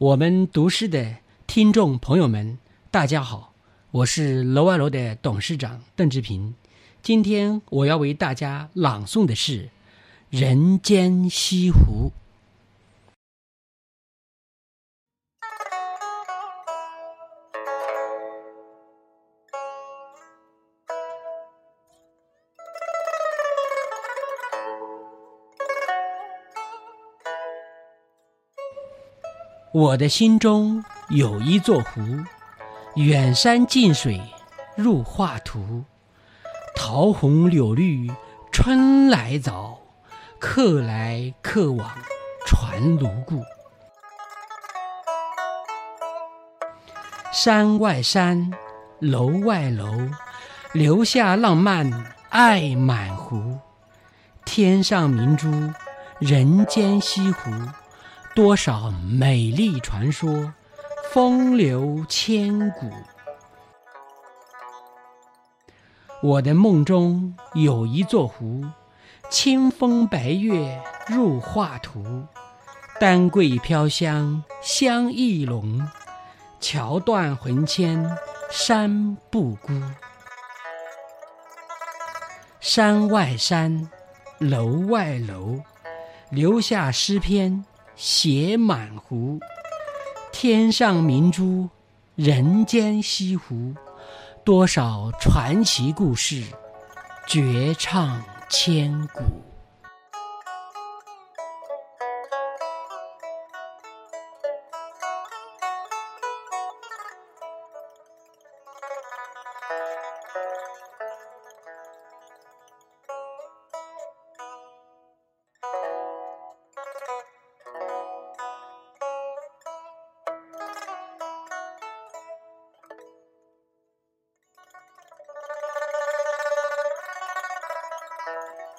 我们读诗的听众朋友们，大家好，我是楼外楼的董事长邓志平。今天我要为大家朗诵的是《人间西湖》。我的心中有一座湖，远山近水入画图。桃红柳绿春来早，客来客往船如故。山外山，楼外楼，留下浪漫爱满湖。天上明珠，人间西湖。多少美丽传说，风流千古。我的梦中有一座湖，清风白月入画图，丹桂飘香香意浓，桥断魂牵山不孤。山外山，楼外楼，留下诗篇。写满湖。天上明珠人间西湖。多少传奇故事绝唱千古。Música